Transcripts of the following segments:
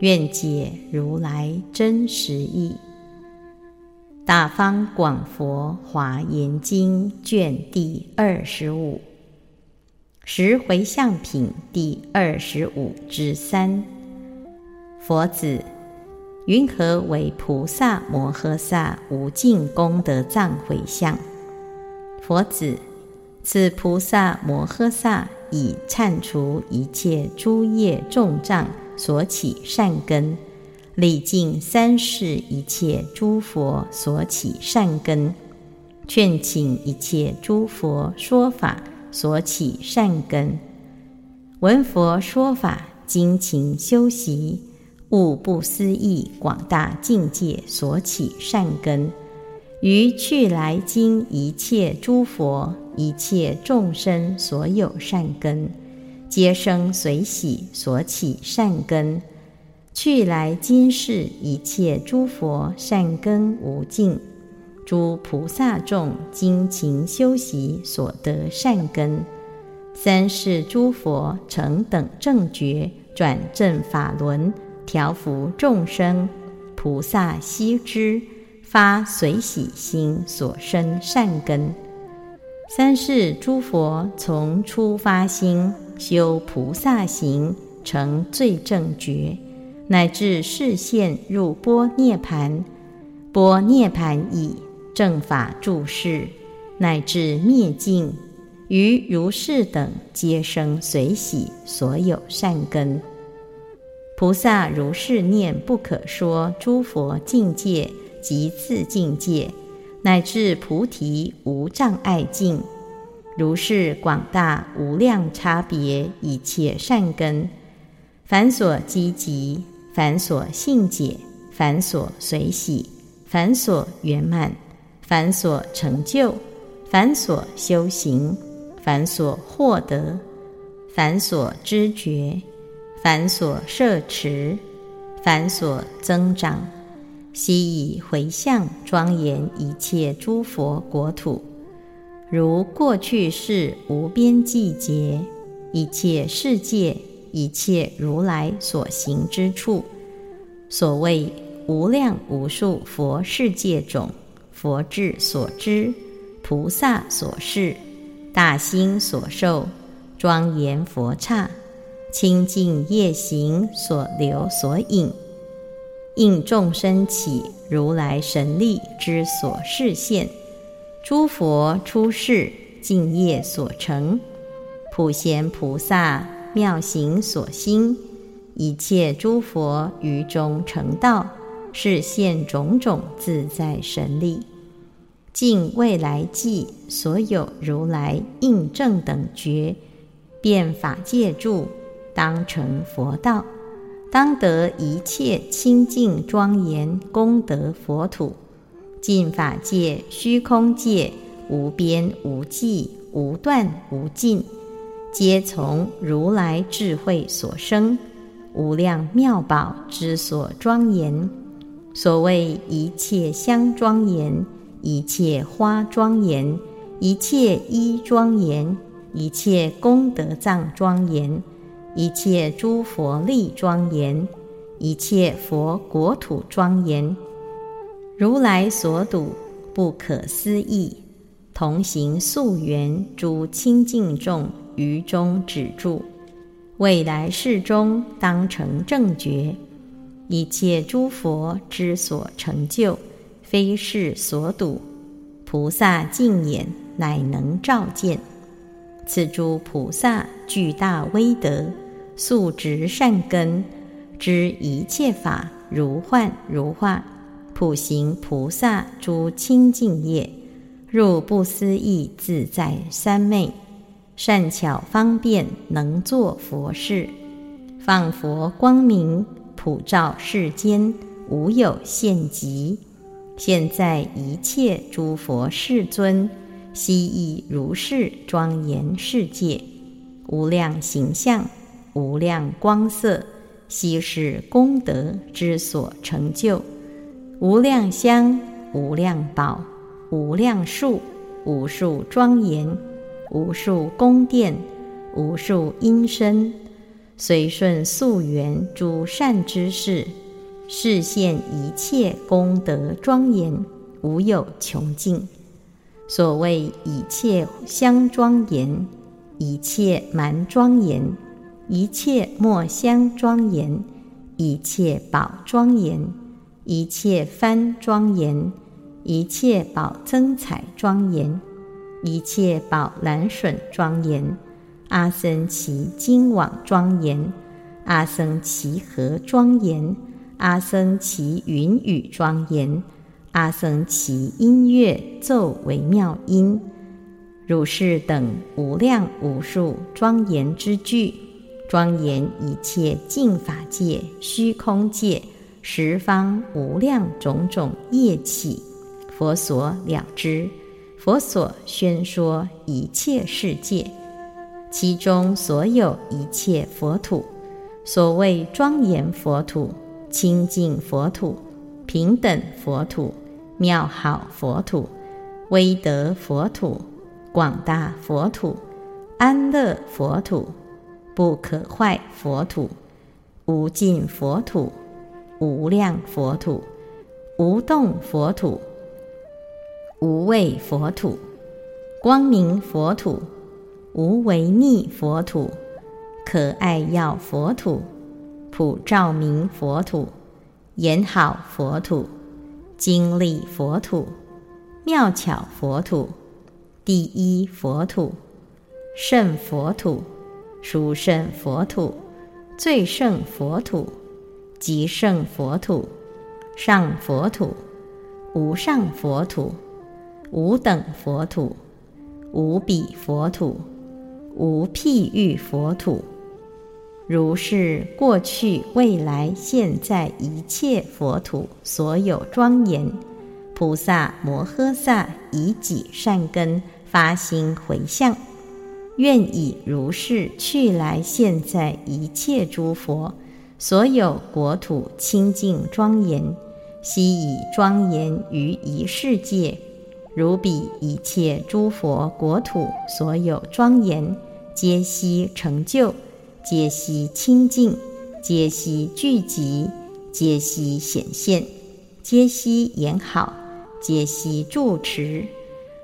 愿解如来真实义。大方广佛华严经卷第二十五，十回向品第二十五之三。佛子。云何为菩萨摩诃萨无尽功德藏回向？佛子，此菩萨摩诃萨以忏除一切诸业重障所起善根，礼敬三世一切诸佛所起善根，劝请一切诸佛说法所起善根，闻佛说法精勤修习。悟不思议广大境界所起善根，于去来经一切诸佛、一切众生所有善根，皆生随喜所起善根。去来今世一切诸佛善根无尽，诸菩萨众精勤修习所得善根，三世诸佛成等正觉，转正法轮。调伏众生，菩萨悉知，发随喜心所生善根。三世诸佛从初发心修菩萨行，成最正觉，乃至示现入波涅盘。波涅盘已正法住世，乃至灭尽，于如是等皆生随喜所有善根。菩萨如是念不可说诸佛境界及次境界，乃至菩提无障碍境，如是广大无量差别一切善根，凡所积集，凡所信解，凡所随喜，凡所圆满，凡所成就，凡所修行，凡所获得，凡所知觉。凡所摄持，凡所增长，悉以回向庄严一切诸佛国土，如过去世无边际劫，一切世界，一切如来所行之处，所谓无量无数佛世界种，佛智所知，菩萨所示，大心所受，庄严佛刹。清净业行所留所引，应众生起如来神力之所示现，诸佛出世净业所成，普贤菩萨妙行所兴，一切诸佛于中成道，示现种种自在神力，尽未来际所有如来应正等觉，变法界住。当成佛道，当得一切清净庄严功德佛土，尽法界虚空界无边无际无断无尽，皆从如来智慧所生，无量妙宝之所庄严。所谓一切香庄严，一切花庄严，一切衣庄严，一切功德藏庄严。一切诸佛力庄严，一切佛国土庄严，如来所睹不可思议，同行溯源诸清净众于中止住，未来世中当成正觉，一切诸佛之所成就，非是所睹，菩萨净眼乃能照见，此诸菩萨具大威德。素直善根，知一切法如幻如化，普行菩萨诸清净业，入不思议自在三昧，善巧方便能作佛事，放佛光明普照世间，无有限极。现在一切诸佛世尊，悉以如是庄严世界，无量形象，无量光色，悉是功德之所成就。无量香，无量宝，无量树，无数庄严，无数宫殿，无数音声，随顺溯源诸善知识。示现一切功德庄严，无有穷尽。所谓一切香庄严，一切蛮庄严，一切墨香庄严，一切宝庄严，一切幡庄严，一切宝增彩庄严，一切宝蓝笋庄严，阿僧祇金网庄严，阿僧祇合庄严。阿僧祇云雨庄严，阿僧祇音乐奏为妙音，如是等无量无数庄严之具，庄严一切净法界、虚空界、十方无量种种业起，佛所了知，佛所宣说一切世界，其中所有一切佛土，所谓庄严佛土。清净佛土、平等佛土、妙好佛土、威德佛土、广大佛土、安乐佛土、不可坏佛土、无尽佛土、无量佛土、无动佛土、无畏佛土、光明佛土、无为逆佛土、可爱要佛土。普照明佛土，严好佛土，精力佛土，妙巧佛土，第一佛土，圣佛土，殊胜佛土，最胜佛土，极胜佛土，上佛土，无上佛土，无等佛土，无比佛土，无譬喻佛土。如是过去、未来、现在一切佛土所有庄严，菩萨摩诃萨以己善根发心回向，愿以如是去来现在一切诸佛所有国土清净庄严，悉以庄严于一世界，如彼一切诸佛国土所有庄严，皆悉成就。皆悉清净，皆悉聚集，皆悉显现，皆悉言好，皆悉住持。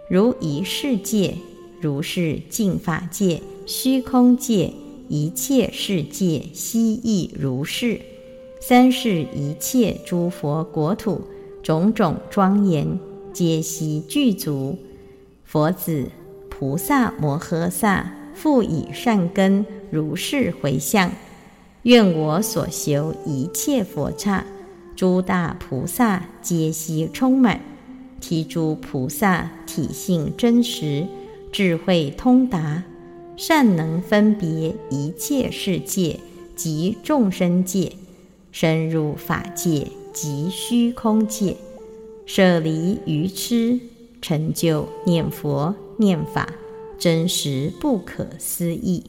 如一世界，如是净法界、虚空界，一切世界悉亦如是。三世一切诸佛国土，种种庄严，皆悉具足。佛子菩萨摩诃萨，复以善根。如是回向，愿我所修一切佛刹，诸大菩萨皆悉充满。提诸菩萨体性真实，智慧通达，善能分别一切世界及众生界，深入法界及虚空界，舍离愚痴，成就念佛念法，真实不可思议。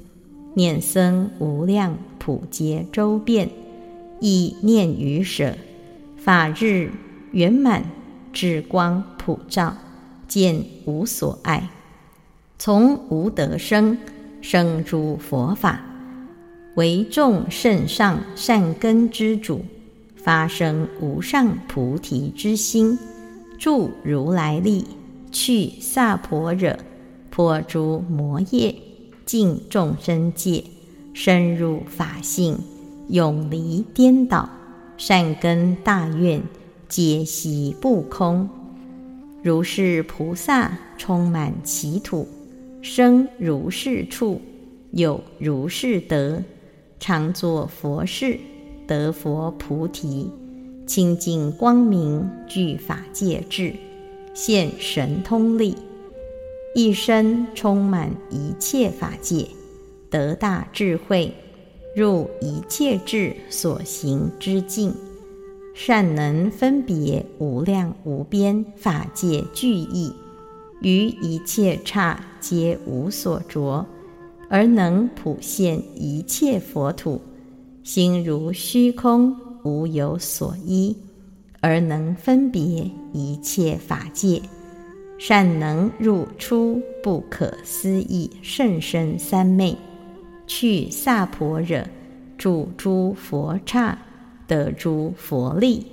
念僧无量普皆周遍，意念于舍，法日圆满，智光普照，见无所爱。从无得生，生诸佛法，为众圣上善根之主，发生无上菩提之心，助如来力，去萨婆惹，破诸魔业。尽众生界，深入法性，永离颠倒，善根大愿，皆悉不空。如是菩萨充满其土，生如是处，有如是德，常作佛事，得佛菩提，清净光明，具法界智，现神通力。一生充满一切法界，得大智慧，入一切智所行之境，善能分别无量无边法界具义，于一切刹皆无所着，而能普现一切佛土，心如虚空，无有所依，而能分别一切法界，善能入出不可思议甚深三昧，去萨婆惹，住诸佛刹。得诸佛力，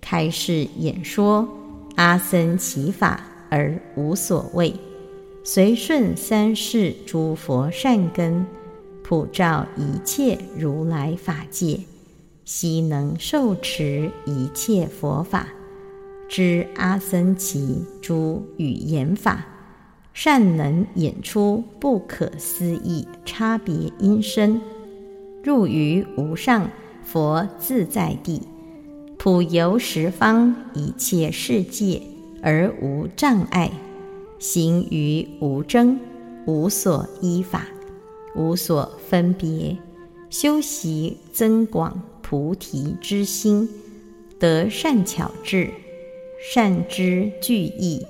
开示演说阿僧祇法而无所谓，随顺三世诸佛善根，普照一切如来法界，悉能受持一切佛法，知阿僧祇诸语言法，善能演出不可思议差别音声，入于无上。佛自在地，普游十方一切世界而无障碍，行于无争，无所依法，无所分别，修习增广菩提之心，得善巧智，善知具义，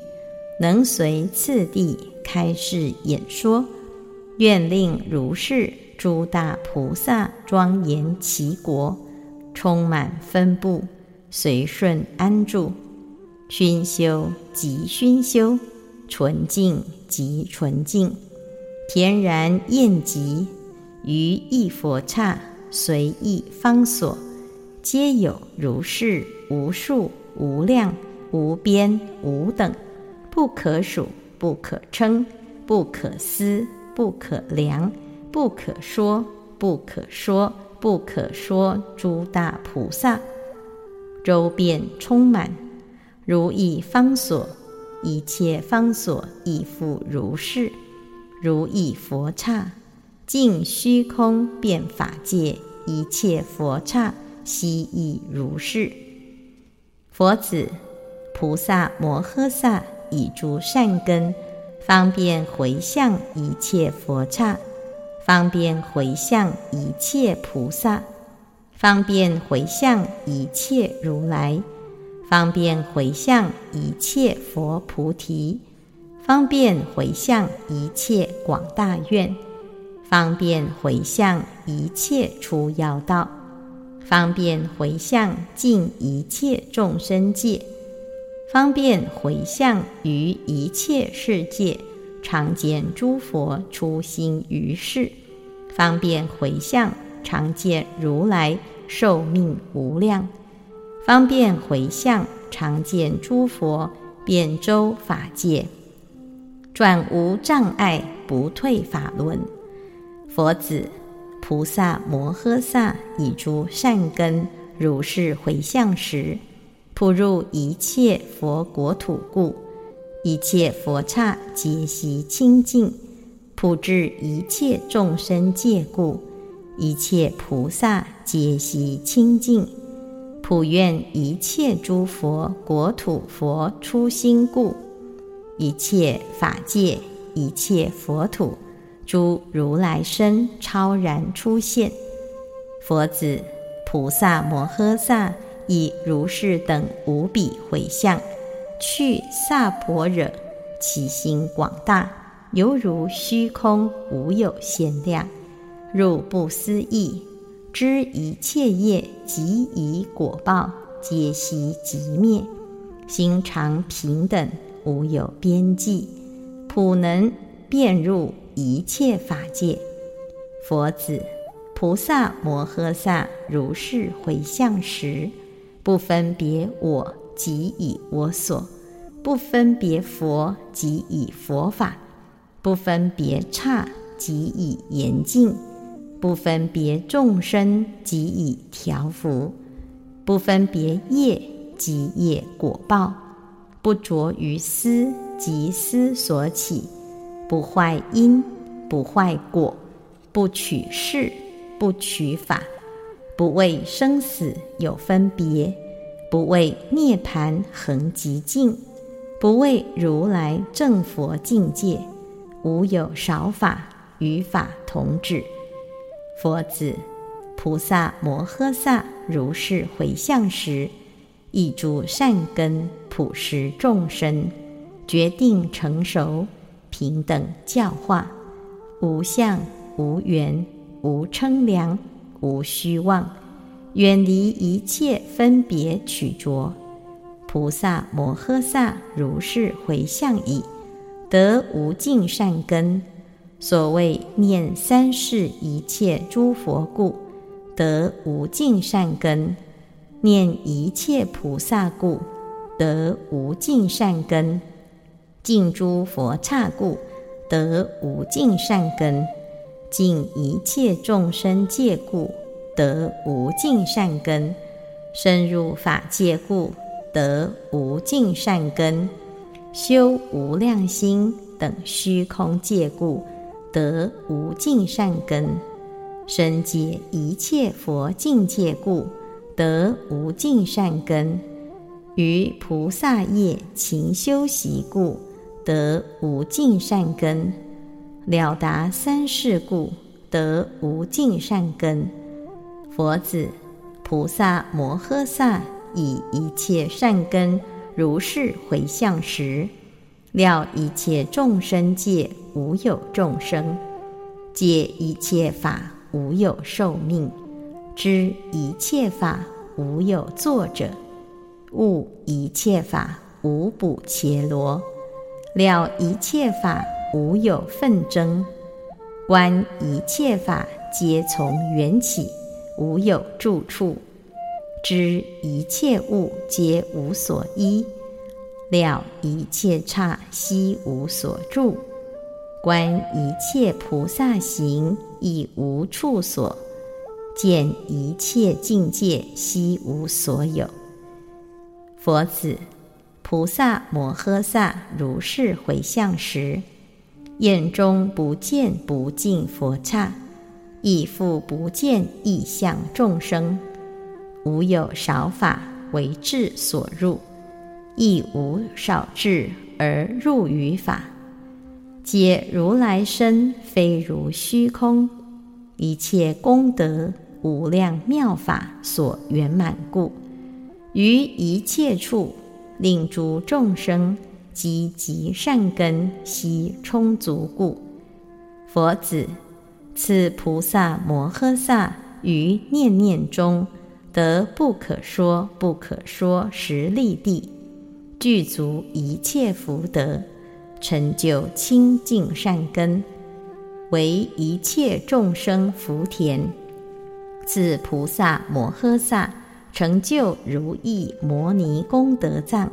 能随次第开示演说，愿令如是。诸大菩萨庄严其国，充满分布，随顺安住，熏修即熏修，纯净即纯净，恬然厌极，于一佛刹随意方所，皆有如是无数无量无边无等，不可数不可称不可思不可量。不可说，不可说，不可说！诸大菩萨周遍充满，如意方所，一切方所亦复如是。如意佛刹，尽虚空遍法界，一切佛刹悉亦如是。佛子，菩萨摩诃萨以诸善根，方便回向一切佛刹。方便回向一切菩萨，方便回向一切如来，方便回向一切佛菩提，方便回向一切广大愿，方便回向一切出妖道，方便回向尽一切众生界，方便回向于一切世界。常见诸佛出心于世，方便回向；常见如来寿命无量，方便回向；常见诸佛遍周法界，转无障碍，不退法轮。佛子，菩萨摩诃萨以诸善根如是回向时，普入一切佛国土故。一切佛刹皆悉清净，普至一切众生界故；一切菩萨皆悉清净，普愿一切诸佛国土佛出心故；一切法界一切佛土诸如来身超然出现。佛子，菩萨摩诃萨以如是等无比回向。去萨婆惹，其心广大，犹如虚空，无有限量。入不思议，知一切业即以果报，皆悉即灭。心常平等，无有边际，普能遍入一切法界。佛子，菩萨摩诃萨如是回向时，不分别我。即以我所，不分别佛；即以佛法，不分别刹；即以严净，不分别众生；即以调伏，不分别业；即业果报，不着于思；即思所起，不坏因，不坏果，不取事，不取法，不为生死有分别。不为涅盘恒极境，不为如来正佛境界，无有少法与法同止。佛子，菩萨摩诃萨如是回向时，一诸善根普施众生，决定成熟，平等教化，无相无缘无称量无虚妄，远离一切分别取着。菩萨摩诃萨如是回向已，得无尽善根。所谓念三世一切诸佛故，得无尽善根。念一切菩萨故，得无尽善根；敬诸佛刹故，得无尽善根；敬一切众生界故，得无尽善根；深入法界故，得无尽善根；修无量心等虚空界故，得无尽善根；深解一切佛境界故。得无尽善根，于菩萨业勤修习故，得无尽善根；了达三世故，得无尽善根。佛子，菩萨摩诃萨以一切善根如是回向时，了一切众生界无有众生，解一切法无有寿命。知一切法无有作者，悟一切法无补伽罗，了一切法无有纷争，观一切法皆从缘起，无有住处，知一切物皆无所依，了一切刹悉无所住，观一切菩萨行亦无处所。见一切境界悉无所有。佛子，菩萨摩诃萨如是回向时，眼中不见不净佛刹，亦复不见异相众生，无有少法为智所入，亦无少智而入于法，皆如来身，非如虚空。一切功德无量妙法所圆满故，于一切处令诸众生积极善根悉充足故。佛子，此菩萨摩诃萨于念念中得不可说不可说实力地，具足一切福德，成就清净善根。为一切众生福田，自菩萨摩诃萨成就如意摩尼功德藏，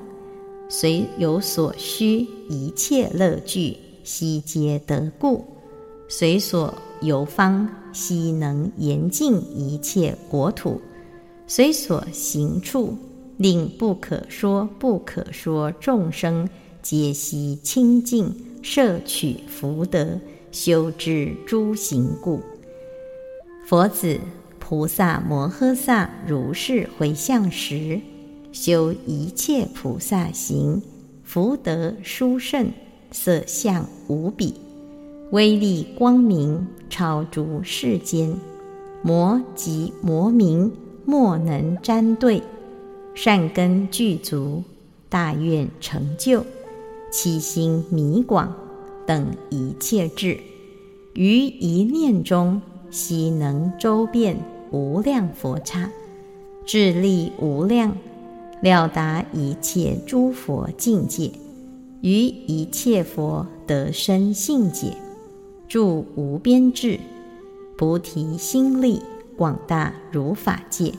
随有所需一切乐具，悉皆得故；随所游方，悉能严净一切国土；随所行处，令不可说不可说众生皆悉清净摄取福德。修之诸行故，佛子菩萨摩诃萨如是回向时，修一切菩萨行，福德殊胜，色相无比，威力光明，超诸世间，魔及魔名莫能沾对，善根具足，大愿成就，其心弥广。等一切智，于一念中悉能周遍无量佛刹，智力无量，了达一切诸佛境界，于一切佛得生性解，住无边智，菩提心力广大如法界，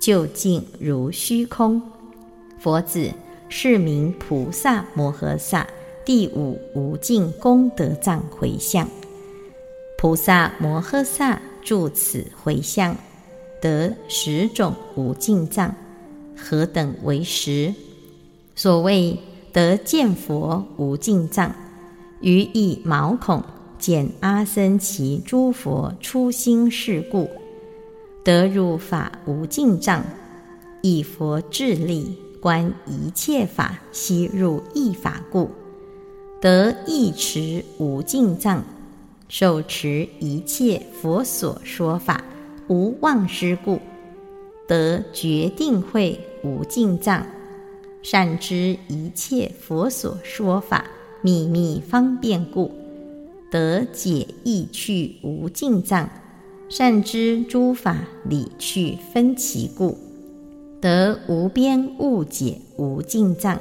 究竟如虚空。佛子是名菩萨摩诃萨。第五无尽功德藏回向，菩萨摩诃萨住此回向，得十种无尽藏，何等为十？所谓得见佛无尽藏，于一毛孔见阿僧祇诸佛初心事故，得入法无尽藏，以佛智力观一切法悉入一法故。得一持无尽藏，受持一切佛所说法无妄失故，得决定慧无尽藏，善知一切佛所说法秘密方便故，得解意趣无尽藏，善知诸法理趣分歧故，得无边误解无尽藏。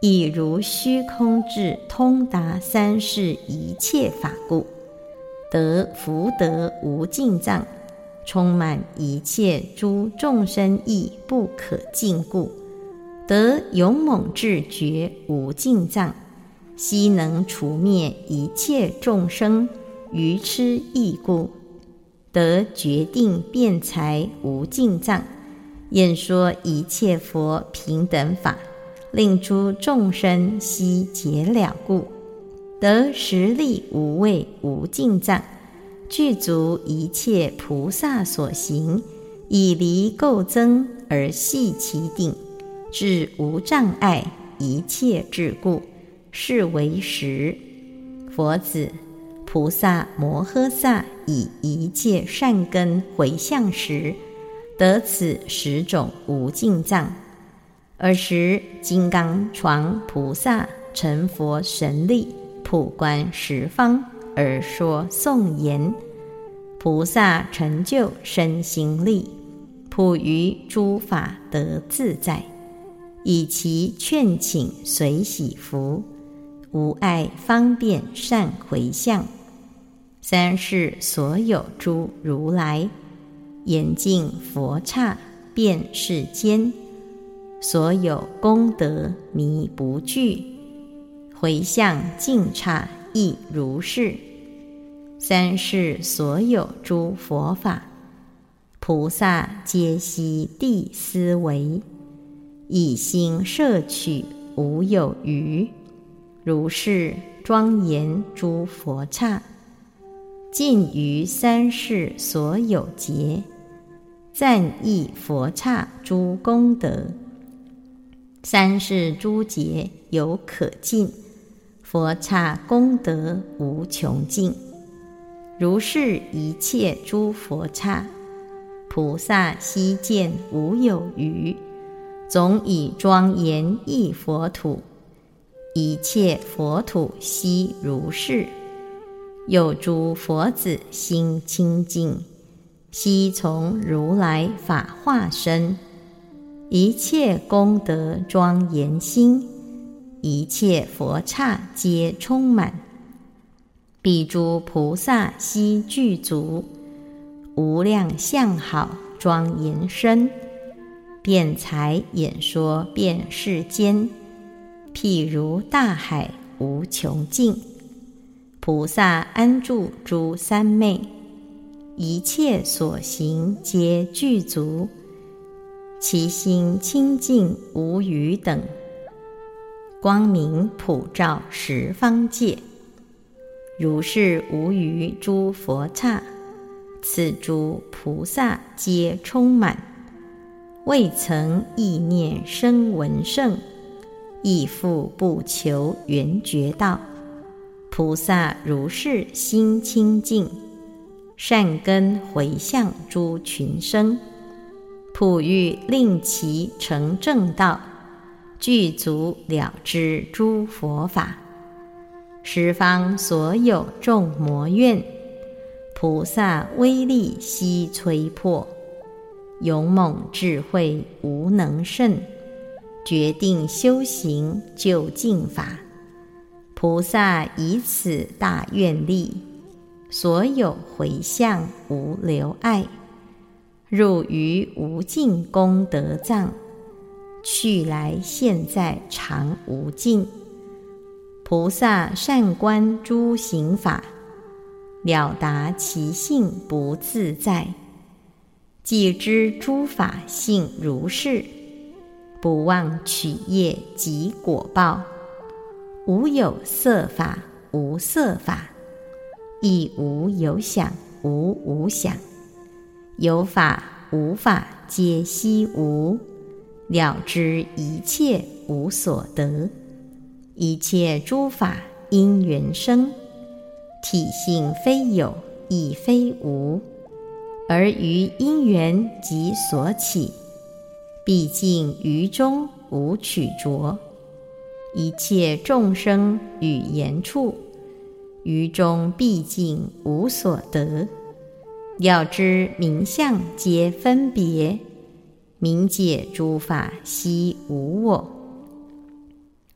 以如虚空智通达三世一切法故，得福德无尽藏，充满一切诸众生意不可尽故，得勇猛智觉无尽藏，悉能除灭一切众生愚痴意故，得决定辩才无尽藏，演说一切佛平等法。令诸众生悉解了故，得实力无畏无尽藏，具足一切菩萨所行，以离垢增而系其顶，至无障碍一切智故，是为实。佛子，菩萨摩诃萨以一切善根回向时，得此十种无尽藏。尔时，金刚床菩萨成佛神力，普观十方，而说颂言：菩萨成就身心力，普于诸法得自在，以其劝请随喜福，无碍方便善回向。三世所有诸如来，严净佛刹遍世间。所有功德弥不惧，回向净刹亦如是。三世所有诸佛法，菩萨皆悉地思维，一心摄取无有余。如是庄严诸佛刹，尽于三世所有劫，赞意佛刹诸功德。三世诸劫有可尽，佛刹功德无穷尽。如是一切诸佛刹，菩萨悉见无有余，总以庄严一佛土，一切佛土悉如是。有诸佛子心清净，悉从如来法化身。一切功德庄严心，一切佛刹皆充满。彼诸菩萨悉具足，无量相好庄严身，辩才演说遍世间，譬如大海无穷尽。菩萨安住诸三昧，一切所行皆具足。其心清净无余等，光明普照十方界。如是无余诸佛刹，此诸菩萨皆充满，未曾意念生闻圣，亦复不求圆觉道。菩萨如是心清净，善根回向诸群生。普欲令其成正道，具足了知诸佛法，十方所有众魔怨，菩萨威力悉摧破，勇猛智慧无能胜，决定修行究竟法，菩萨以此大愿力，所有回向无留碍。入于无尽功德藏，去来现在常无尽。菩萨善观诸行法，了达其性不自在。既知诸法性如是，不忘取业及果报。无有色法，无色法；亦无有想，无无想。有法无法皆悉无，了知一切无所得。一切诸法因缘生，体性非有亦非无，而于因缘即所起。毕竟于中无取着，一切众生语言处，于中毕竟无所得。要知名相皆分别，明解诸法悉无我。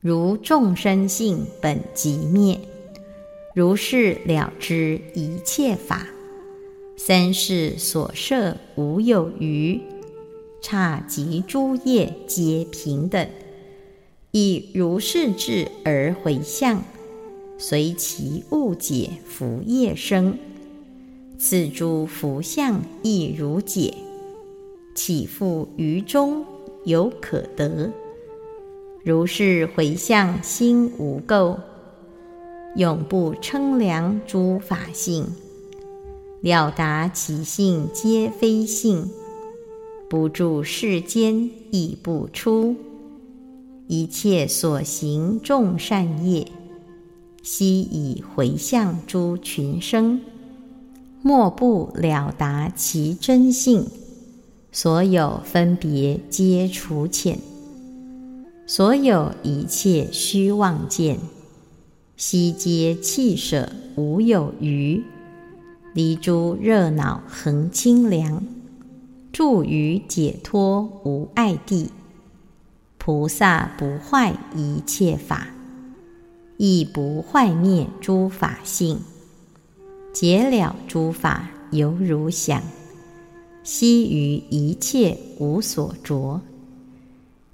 如众生性本即灭，如是了知一切法。三世所摄无有余，刹及诸业皆平等，以如是智而回向，随其误解福业生。此诸福相亦如解，岂复于中有可得？如是回向心无垢，永不称量诸法性。了达其性皆非性，不住世间亦不出。一切所行众善业，悉以回向诸群生，莫不了达其真性。所有分别皆除浅，所有一切虚妄见，悉皆弃舍无有余。离诸热恼恒清凉，住于解脱无碍地。菩萨不坏一切法，亦不坏灭诸法性。解了诸法犹如想，悉于一切无所着。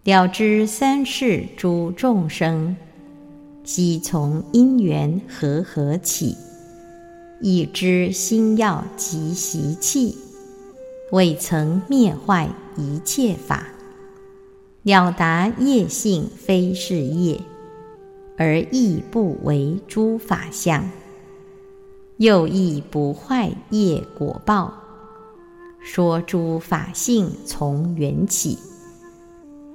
了知三世诸众生，悉从因缘和合起。已知心要及习气，未曾灭坏一切法，了达业性非是业，而亦不为诸法相，又亦不坏业果报。说诸法性从缘起，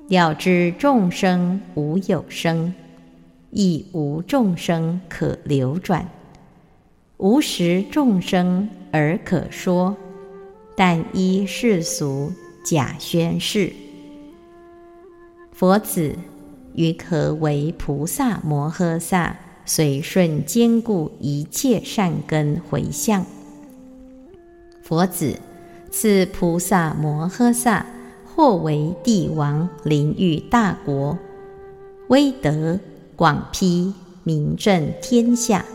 了知众生无有生，亦无众生可流转。无实众生而可说，但依世俗假宣示。佛子，于可为菩萨摩诃萨随顺坚固一切善根回向。佛子，此菩萨摩诃萨或为帝王临御大国，威德广披，名震天下。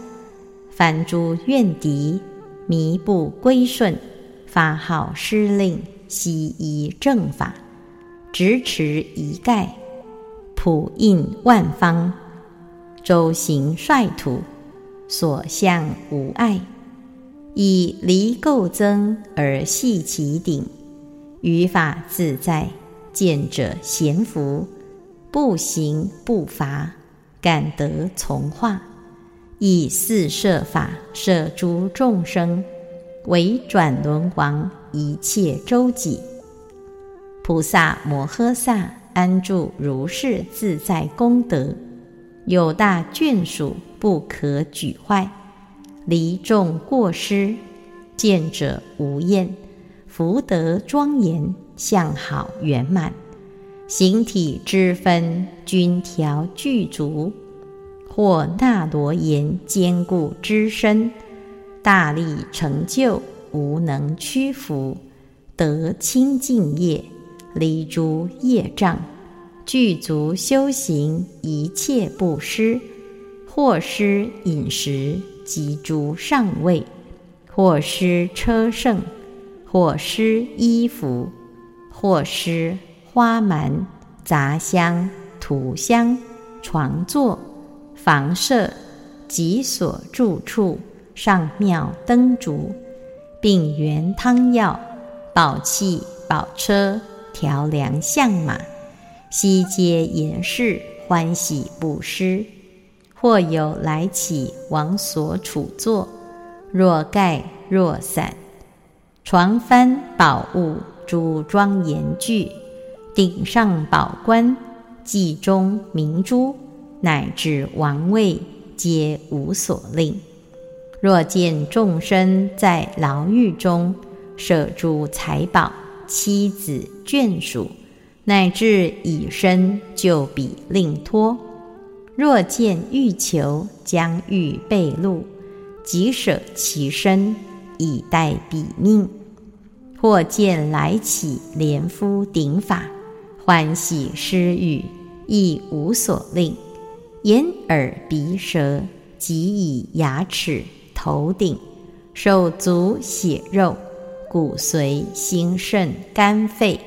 凡诸怨敌，弥不归顺，发号施令，悉依正法，执持一概，普应万方，周行率土，所向无碍，以离垢增而系其顶，于法自在，见者贤福，不行不伐，感得从化。以四摄法摄诸众生，为转轮王一切周己。菩萨摩诃萨安住如是自在功德，有大眷属不可举坏，离众过失，见者无厌，福德庄严，相好圆满，形体之分均调具足。或那罗延坚固之身，大力成就，无能屈服，得清净业，离诸业障，具足修行一切布施，或施饮食及诸上位，或施车乘，或施衣服，或施花蛮、杂香、土香、床座。房舍及所住处，上庙灯烛，并圆汤药、宝器、宝车、调良相马，悉皆严饰，欢喜布施。或有来起往所处坐，若盖若伞，床幡宝物诸庄严具，顶上宝冠，髻中明珠。乃至王位皆无所令。若见众生在牢狱中，舍诸财宝、妻子、眷属，乃至以身就彼令托。若见欲求，将欲被戮，即舍其身以待彼命；或见来起连夫顶法，欢喜施语，亦无所令。眼耳鼻舌，即以牙齿、头顶、手足、血肉、骨髓、心肾、肝肺。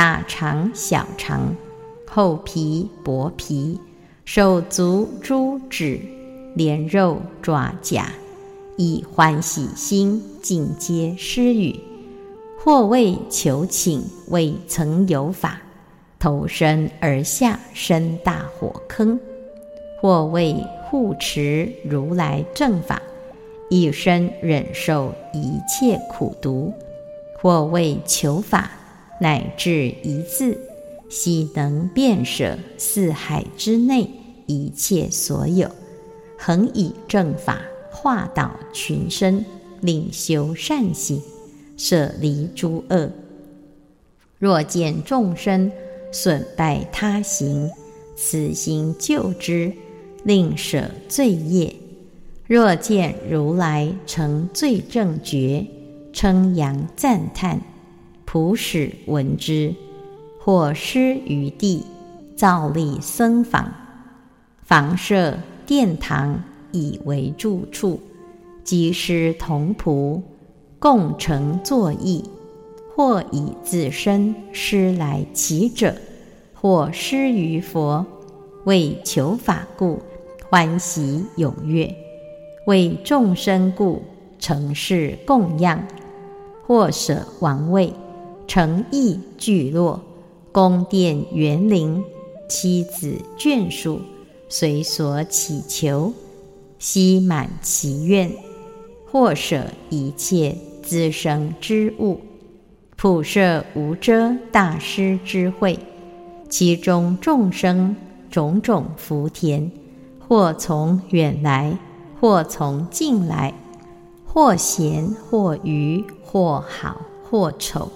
大肠、小肠、厚皮、薄皮、手足、诸指、连肉、爪甲，以欢喜心尽皆施语；或为求请，未曾有法，投身而下生大火坑；或为护持如来正法，一身忍受一切苦毒；或为求法。乃至一字，悉能遍舍四海之内一切所有，恒以正法化导群生，令修善行，舍离诸恶。若见众生损败他行，此行救之，令舍罪业；若见如来成罪正觉，称扬赞叹。普使闻之，或施于地，造立僧房，房舍殿堂以为住处，即施同仆，共成作义；或以自身施来其者，或施于佛，为求法故，欢喜踊跃；为众生故，成事供养；或舍王位。诚意聚落，宫殿园林，妻子眷属，随所祈求，悉满其愿。或舍一切滋生之物，普摄无遮大师之会，其中众生种种福田，或从远来，或从近来，或贤或愚，或好或丑。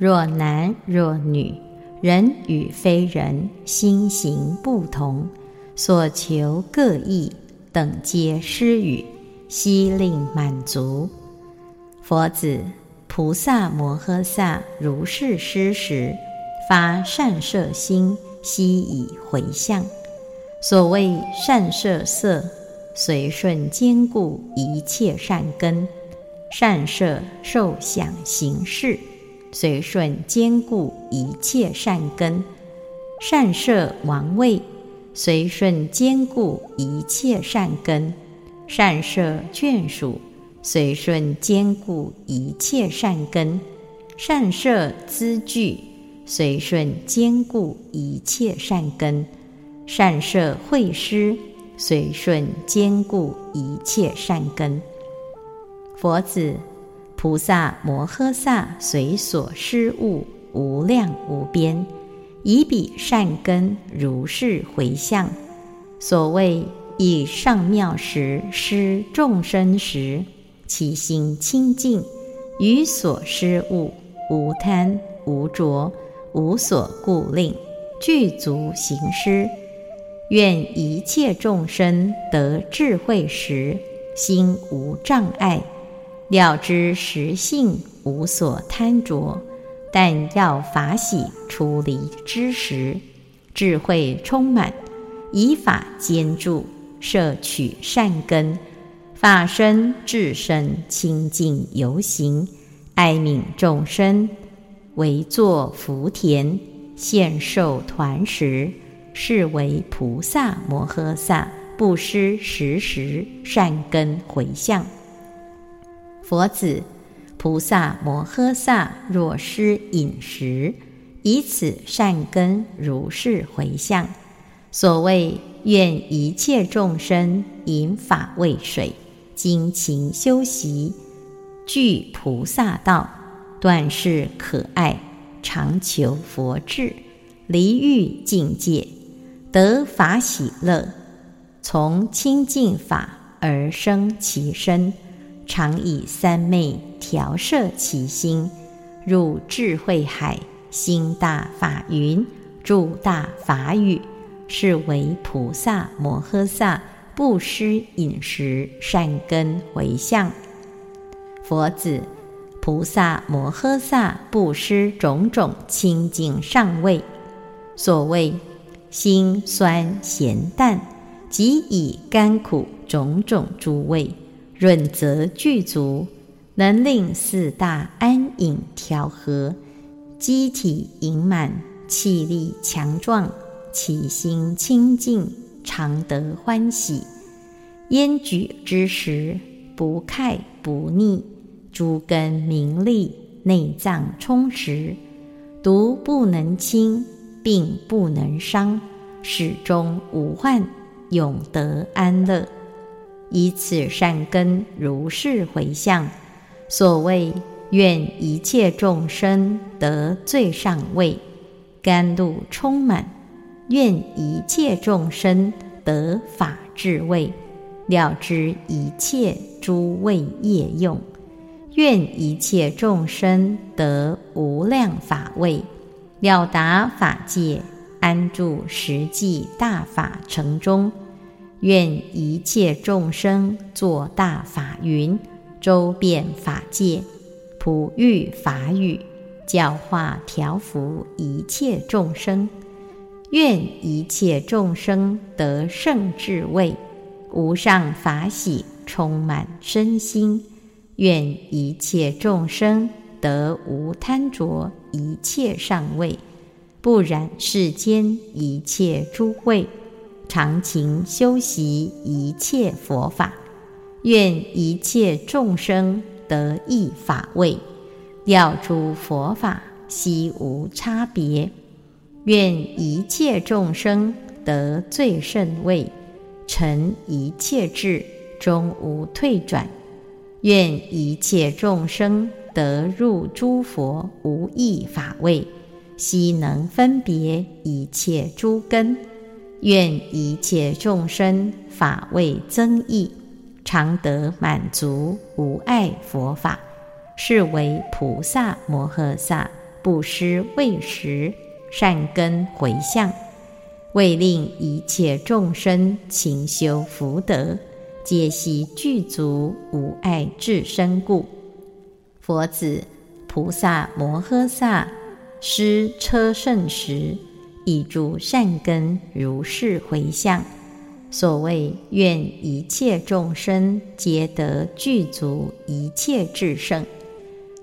若男若女，人与非人，心行不同，所求各异，等皆施予，悉令满足。佛子，菩萨摩诃萨如是施时，发善摄心，悉以回向。所谓善摄色，随顺坚固一切善根；善摄受想行识。随顺坚固一切善根，善摄王位；随顺坚固一切善根，善摄眷属；随顺坚固一切善根，善摄资具；随顺坚固一切善根，善摄会师；随顺坚固一切善根。佛子。菩萨摩诃萨随所施物无量无边，以彼善根如是回向。所谓以上妙时施众生时，其心清净，于所施物无贪无着，无所顾令，具足行施。愿一切众生得智慧时，心无障碍。了知实性无所贪着，但要法喜出离之时，智慧充满，以法坚住，摄取善根，法身至身清净游行，哀悯众生，为作福田，现受团食，是为菩萨摩诃萨不失时时善根回向。佛子，菩萨摩诃萨若施饮食，以此善根如是回向。所谓愿一切众生饮法为水，精勤修习，具菩萨道，断世可爱，常求佛智，离欲境界，得法喜乐，从清净法而生其身。常以三昧调摄其心，入智慧海，心大法云，住大法语，是为菩萨摩诃萨布施饮食善根回向。佛子，菩萨摩诃萨布施种种清净上味，所谓辛酸咸淡，即以甘苦种种诸味，润泽具足，能令四大安隐调和，机体盈满，气力强壮，其心清净，常得欢喜。烟举之时，不快不腻。诸根明利，内脏充实，毒不能侵，病不能伤，始终无患，永得安乐。以此善根如是回向，所谓愿一切众生得最上位，甘露充满；愿一切众生得法智慧，了知一切诸位业用。愿一切众生得无量法位，了达法界，安住实际大法城中。愿一切众生作大法云，周遍法界，普育法语，教化调伏一切众生。愿一切众生得胜智慧，无上法喜充满身心。愿一切众生得无贪着一切上位，不染世间一切诸慧，常勤修习一切佛法。愿一切众生得一法位，了诸佛法悉无差别。愿一切众生得最胜位，成一切智，终无退转。愿一切众生得入诸佛无异法位，悉能分别一切诸根。愿一切众生法位增益，常得满足无碍佛法，是为菩萨摩诃萨布施未食善根回向，为令一切众生勤修福德。皆悉具足无碍智身故，佛子菩萨摩诃萨施车胜时，以诸善根如是回向。所谓愿一切众生皆得具足一切智胜，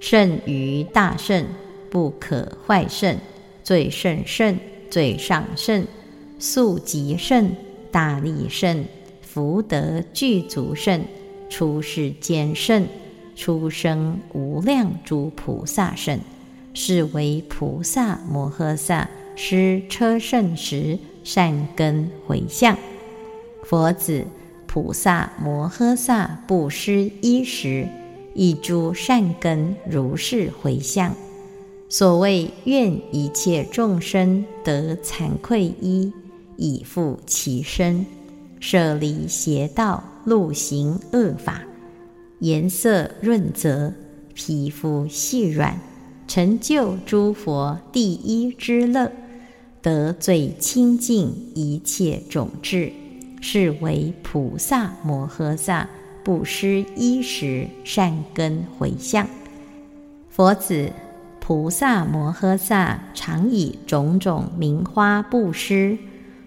胜于大圣，不可坏胜，最胜胜，最上胜，速极胜，大力胜。福德具足圣，出世间圣，出生无量诸菩萨圣，是为菩萨摩诃萨施车胜时善根回向。佛子菩萨摩诃萨布施衣食，以诸善根如是回向。所谓愿一切众生得惭愧衣，以复其身。舍离邪道，路行恶法，颜色润泽，皮肤细软，成就诸佛第一之乐，得最清净一切种智，是为菩萨摩诃萨布施衣食善根回向。佛子，菩萨摩诃萨常以种种名花布施。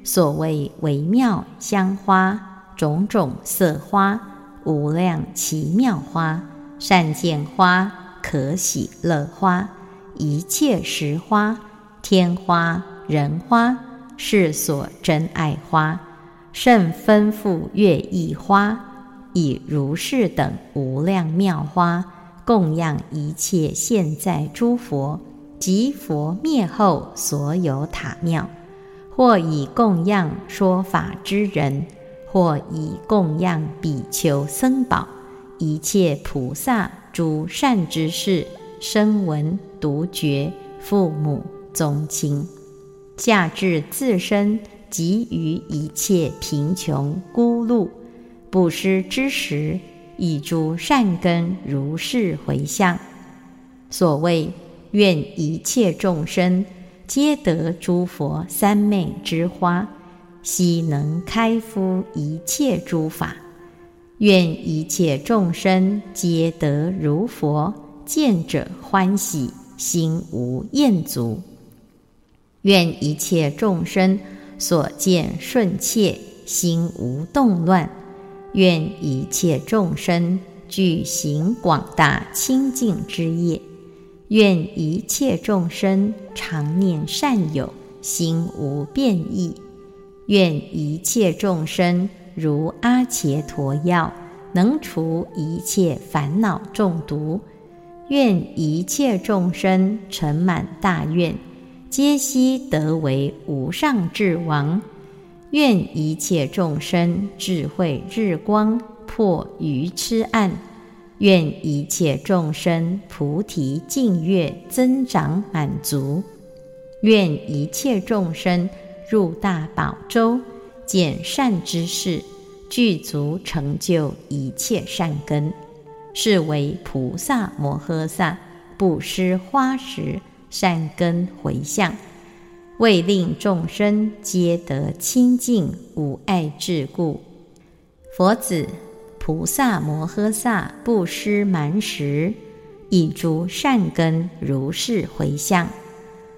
所谓微妙香花，种种色花，无量奇妙花，善见花，可喜乐花，一切实花，天花、人花，是所珍爱花，甚丰富乐意花，以如是等无量妙花，供养一切现在诸佛及佛灭后所有塔庙。或以供养说法之人，或以供养比丘僧宝，一切菩萨诸善之事，声闻独觉，父母宗亲，下至自身及于一切贫穷孤露，布施之时，以诸善根如是回向。所谓愿一切众生皆得诸佛三昧之花，悉能开敷一切诸法。愿一切众生皆得如佛，见者欢喜，心无厌足。愿一切众生所见顺切，心无动乱。愿一切众生具行广大清净之业。愿一切众生常念善友，心无变异。愿一切众生。如阿伽陀药，能除一切烦恼中毒。愿一切众生成满大愿，皆悉得为无上智王。愿一切众生智慧日光，破愚痴暗。愿一切众生菩提净月增长满足。愿一切众生入大宝洲。见善之事，具足成就一切善根，是为菩萨摩诃萨布施花时善根回向，为令众生皆得清净无碍智故。佛子，菩萨摩诃萨布施蛮时，以诸善根如是回向。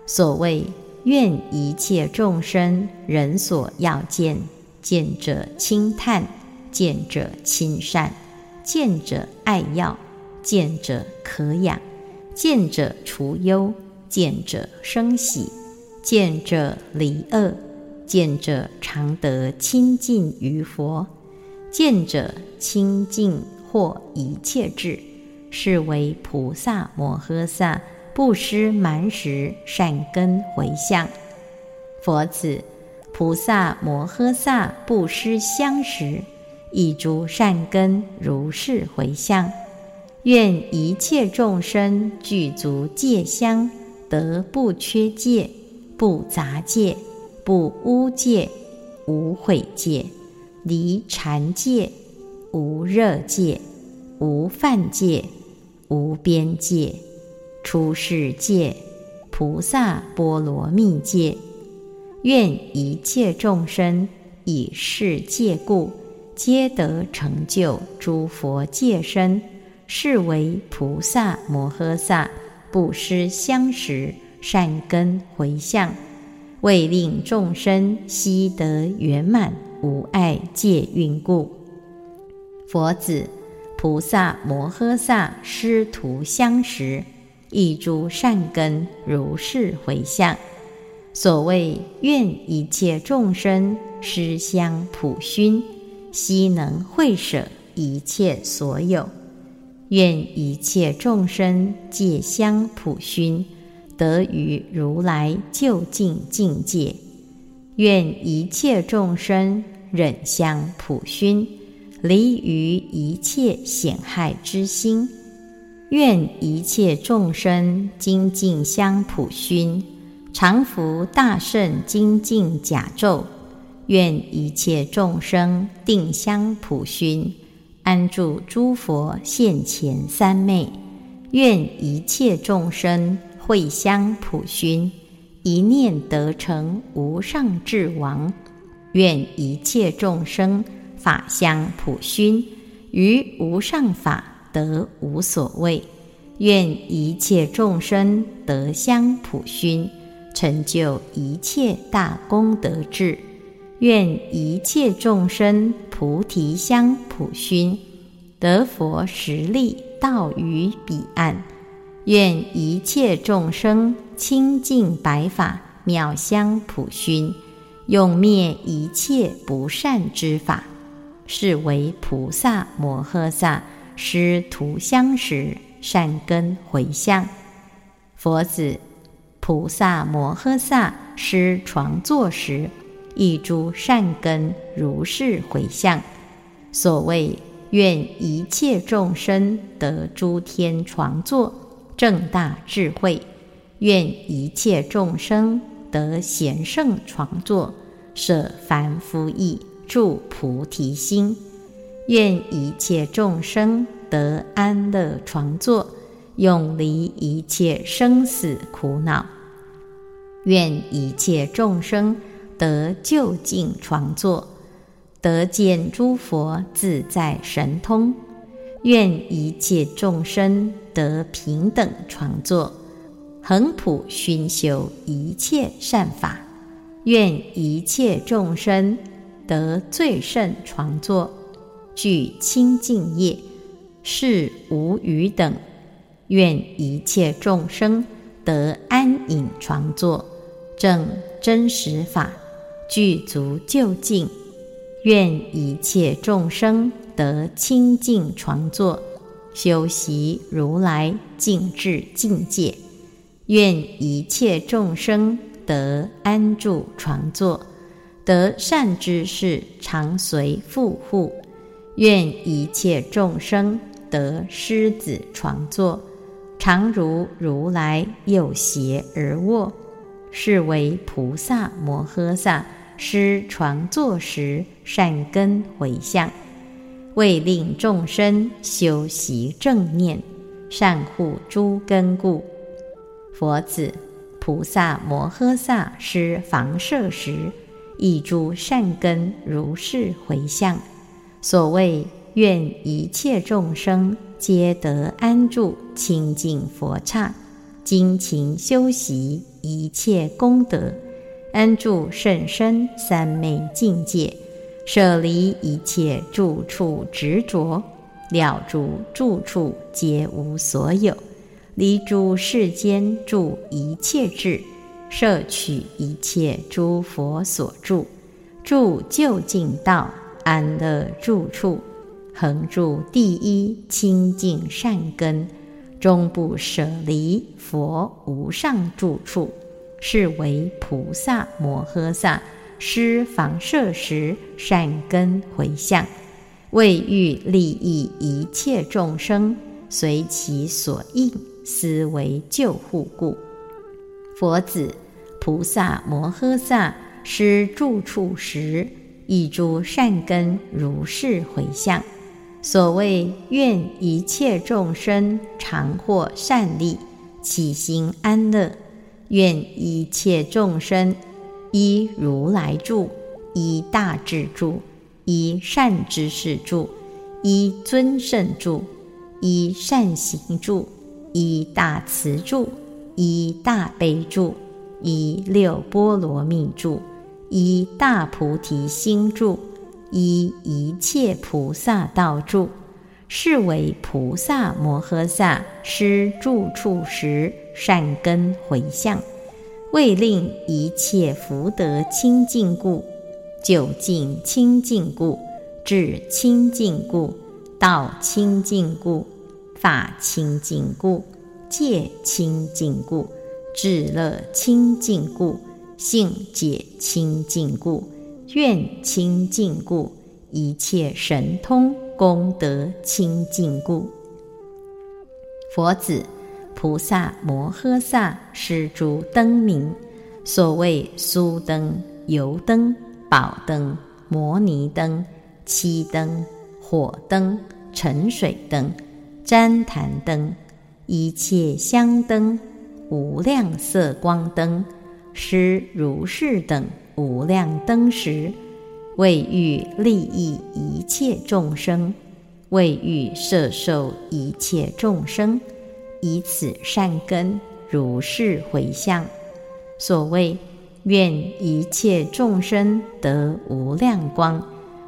所谓。愿一切众生人所要见，见者轻叹，见者亲善，见者爱要，见者可养，见者除忧，见者生喜，见者离恶，见者常得亲近于佛，见者清净获一切智，是为菩萨摩诃萨。布施蛮时善根回向，佛子菩萨摩诃萨布施香时，以诸善根如是回向。愿一切众生具足戒香，得不缺戒、不杂戒、不污戒、无毁戒、离禅戒、无热戒、无犯戒、无边戒。出世界，菩萨波罗蜜界，愿一切众生以是戒故，皆得成就诸佛戒身，是为菩萨摩诃萨。布施相时善根回向，为令众生悉得圆满无碍戒运故。佛子，菩萨摩诃萨师徒相识。一诸善根如是回向，所谓愿一切众生施香普熏，悉能会舍一切所有；愿一切众生戒香普熏，得于如来究竟境界；愿一切众生忍香普熏，离于一切险害之心。愿一切众生精进香普熏，常服大圣精进甲咒。愿一切众生定香普熏，安住诸佛现前三昧。愿一切众生会香普熏，一念得成无上智王。愿一切众生法香普熏，于无上法。得无所谓，愿一切众生得香普熏，成就一切大功德智；愿一切众生菩提香普熏，得佛实力道于彼岸；愿一切众生清净白法妙香普熏，永灭一切不善之法，是为菩萨摩诃萨。师徒相识，善根回向。佛子，菩萨摩诃萨施床坐时，一诸善根如是回向。所谓愿一切众生得诸天床坐，正大智慧；愿一切众生得贤圣床坐，舍凡夫意，住菩提心。愿一切众生得安乐床坐，永离一切生死苦恼。愿一切众生得究竟床坐，得见诸佛自在神通。愿一切众生得平等床坐，恒普熏修一切善法。愿一切众生得最胜床坐，具清净业，是无余等。愿一切众生得安隐床坐。正真实法具足究竟，愿一切众生得清净床坐，修习如来净智境界。愿一切众生得安住床坐，得善知识常随护护。愿一切众生得狮子床坐，常如如来右胁而卧。是为菩萨摩诃萨施床坐时善根回向，为令众生修习正念，善护诸根故。佛子，菩萨摩诃萨施房舍时，以诸善根如是回向。所谓愿一切众生皆得安住清净佛刹，精勤修习。一切功德，安住甚深三昧境界，舍离一切住处执着，了诸住处皆无所有，离诸世间住一切智，摄取一切诸佛所住，住究竟道安乐住处，恒住第一清净善根。终不舍离佛无上住处，是为菩萨摩诃萨施房舍时善根回向，为欲利益一切众生，随其所应，思为救护故。佛子，菩萨摩诃萨施住处时，以诸善根如是回向。所谓愿一切众生常获善利，起心安乐；愿一切众生依如来住，依大智住，依善知识住，依尊胜住，依善行住，依大慈住，依大悲住，依六波罗蜜住，依大菩提心住。依一切菩萨道住，是为菩萨摩诃萨施住处时善根回向，为令一切福德清净故，究竟清净故，智清净故，道清净故，法清净故，戒清净故，智乐清净故，性解清净故。愿清净故，一切神通功德清净故。佛子，菩萨摩诃萨施诸灯明，所谓酥灯、油灯、宝灯、摩尼灯、七灯、火灯、沉水灯、旃檀灯，一切香灯、无量色光灯，施如是等。无量灯时，为欲利益一切众生，为欲摄受一切众生，以此善根如是回向。所谓愿一切众生得无量光，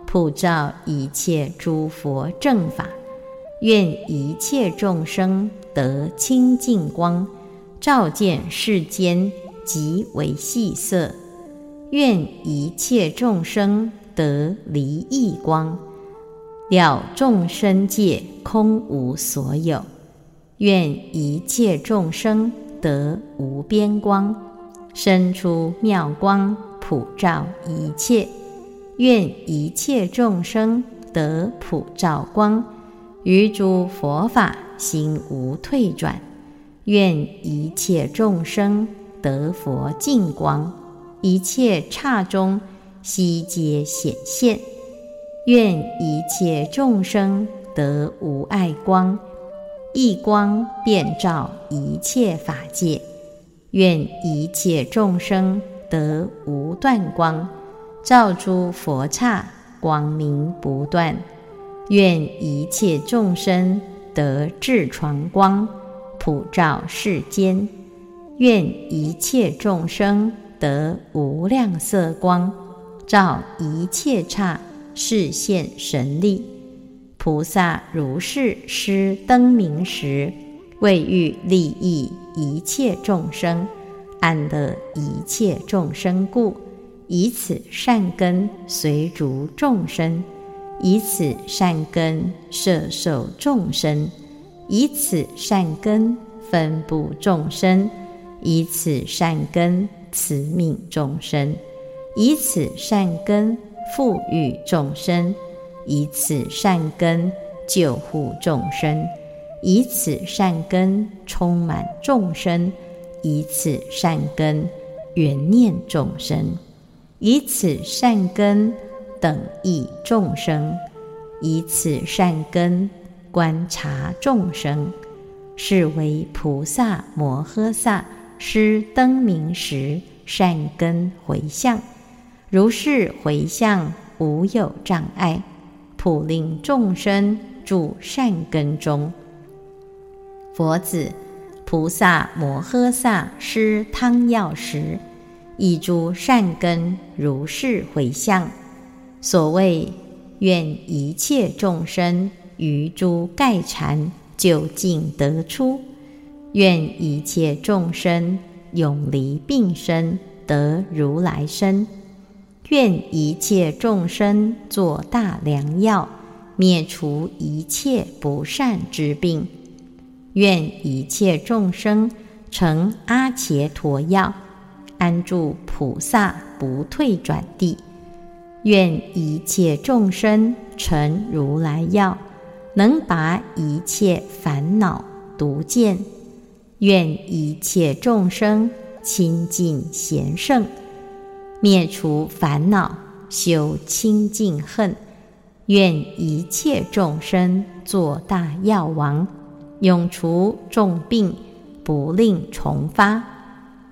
普照一切诸佛正法；愿一切众生得清净光，照见世间极为细色。愿一切众生得离异光，了众生界空无所有。愿一切众生得无边光，生出妙光，普照一切。愿一切众生得普照光，于诸佛法心无退转。愿一切众生得佛净光。一切刹中悉皆显现，愿一切众生得无碍光，一光遍照一切法界，愿一切众生得无断光，照诸佛刹，光明不断。愿一切众生得智传光，普照世间。愿一切众生得无量色光，照一切刹，示现神力。菩萨如是施灯明时，为欲利益一切众生，安得一切众生故，以此善根随逐众生，以此善根摄受众生，以此善根分布众生，以此善根慈悯众生，以此善根富裕众生。以此善根救护众生，以此善根充满众生，以此善根缘念众生，以此善根等益众生，以此善根观察众生，是为菩萨摩诃萨施灯明时善根回向。如是回向，无有障碍。普令众生住善根中。佛子，菩萨摩诃萨施汤药时，以诸善根如是回向。所谓愿一切众生于诸盖禅究竟得出，愿一切众生永离病身得如来身。愿一切众生作大良药，灭除一切不善之病。愿一切众生成阿伽陀药，安住菩萨不退转地。愿一切众生成如来药，能拔一切烦恼毒箭。愿一切众生亲近贤圣。灭除烦恼，修清净恨，愿一切众生做大药王，永除重病，不令重发。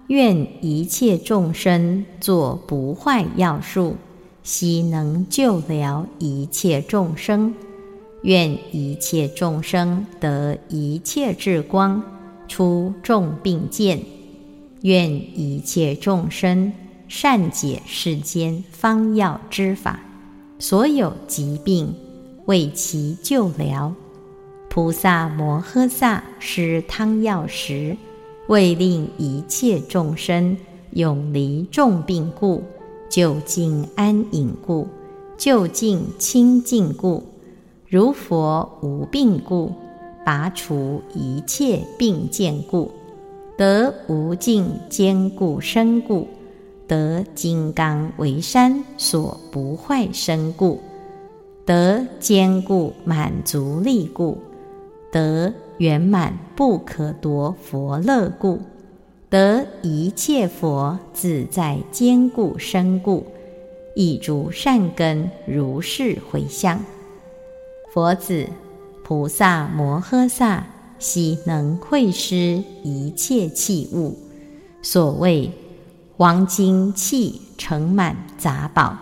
愿一切众生做不坏药树，悉能救疗一切众生。愿一切众生得一切智光，出众病见。愿一切众生。善解世间方药之法，所有疾病为其救疗。菩萨摩诃萨施汤药时，为令一切众生永离重病故，就近安隐故，就近清净故，如佛无病故，拔除一切病见故，得无尽坚固身故。得金刚为山所不坏身故，得坚固满足力故，得圆满不可夺佛乐故，得一切佛自在坚固身故，一诸善根如是回向。佛子，菩萨摩诃萨悉能会施一切器物，所谓。黄金器盛满杂宝，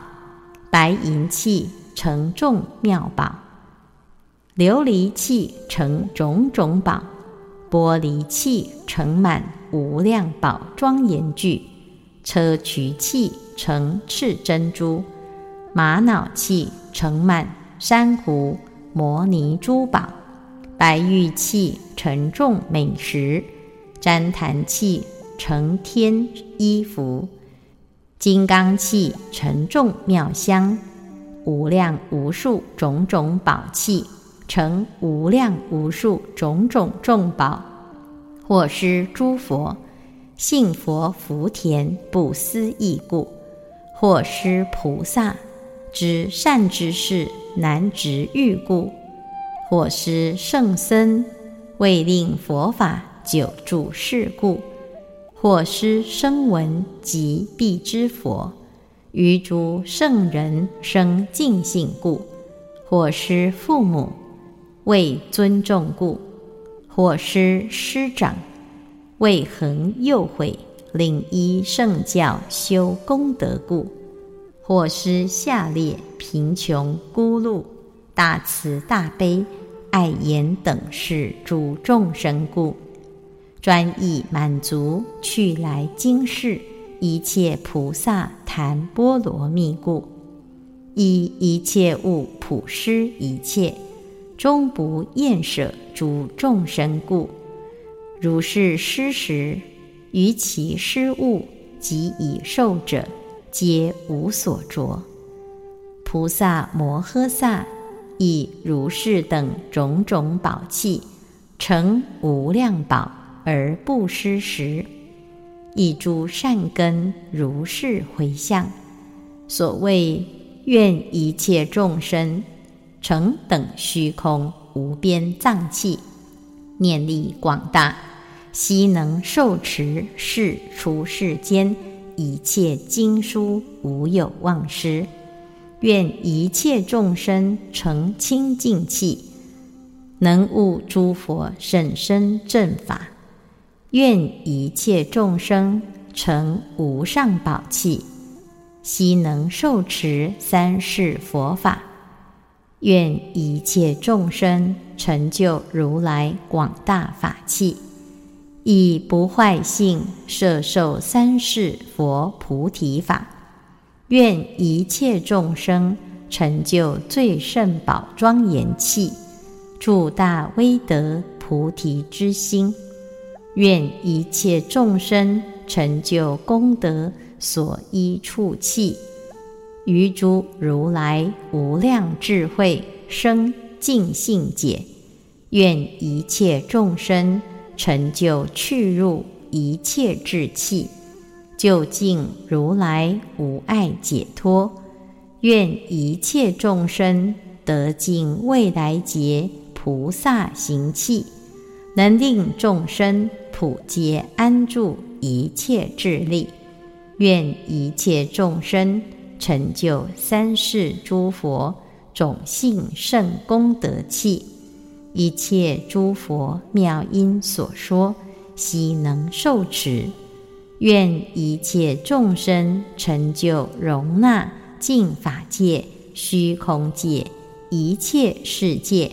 白银器盛众妙宝，琉璃器盛种种宝，玻璃器盛满无量宝庄严具，砗磲器盛赤珍珠，玛瑙器盛满珊瑚摩尼珠宝，白玉器盛众美食，旃檀器。成天衣服，金刚器沉重妙香，无量无数种种宝器，成无量无数种种众宝，或施诸佛信佛福田不思议故，或施菩萨知善之事难执欲故，或施圣僧为令佛法久住世故。或施声闻及必之佛，于诸圣人生敬信故；或施父母为尊重故；或施师长，为恒诱诲，令依圣教修功德故；或施下列贫穷孤露，大慈大悲，爱言等事诸众生故。专意满足去来经世一切菩萨谈波罗蜜故，以一切物普施一切，终不厌舍诸众生故。如是施时，于其施物及已受者，皆无所着。菩萨摩诃萨以如是等种种宝器，成无量宝。而不失时，以诸善根如是回向。所谓愿一切众生成等虚空无边藏器，念力广大，悉能受持世出世间一切经书，无有忘失。愿一切众生成清净器，能悟诸佛甚深正法。愿一切众生成无上宝器，悉能受持三世佛法。愿一切众生成就如来广大法器，以不坏性摄受三世佛菩提法。愿一切众生成就最胜宝庄严器，助大威德菩提之心。愿一切众生成就功德所依处气，于诸如来无量智慧生净性解。愿一切众生成就去入一切智气，就近如来无碍解脱。愿一切众生得尽未来劫菩萨行气，能令众生。普皆安住一切智力，愿一切众生成就三世诸佛种性圣功德器，一切诸佛妙音所说，悉能受持。愿一切众生成就容纳净法界、虚空界、一切世界、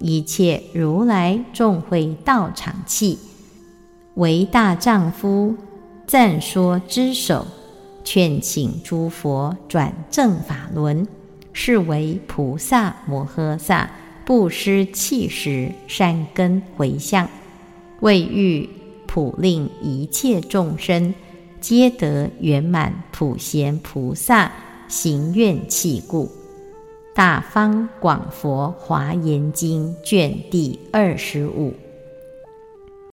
一切如来众会道场器。为大丈夫，赞说之首，劝请诸佛转正法轮，是为菩萨摩诃萨不失气时善根回向，为欲普令一切众生皆得圆满普贤菩萨行愿气故。大方广佛华严经卷第二十五。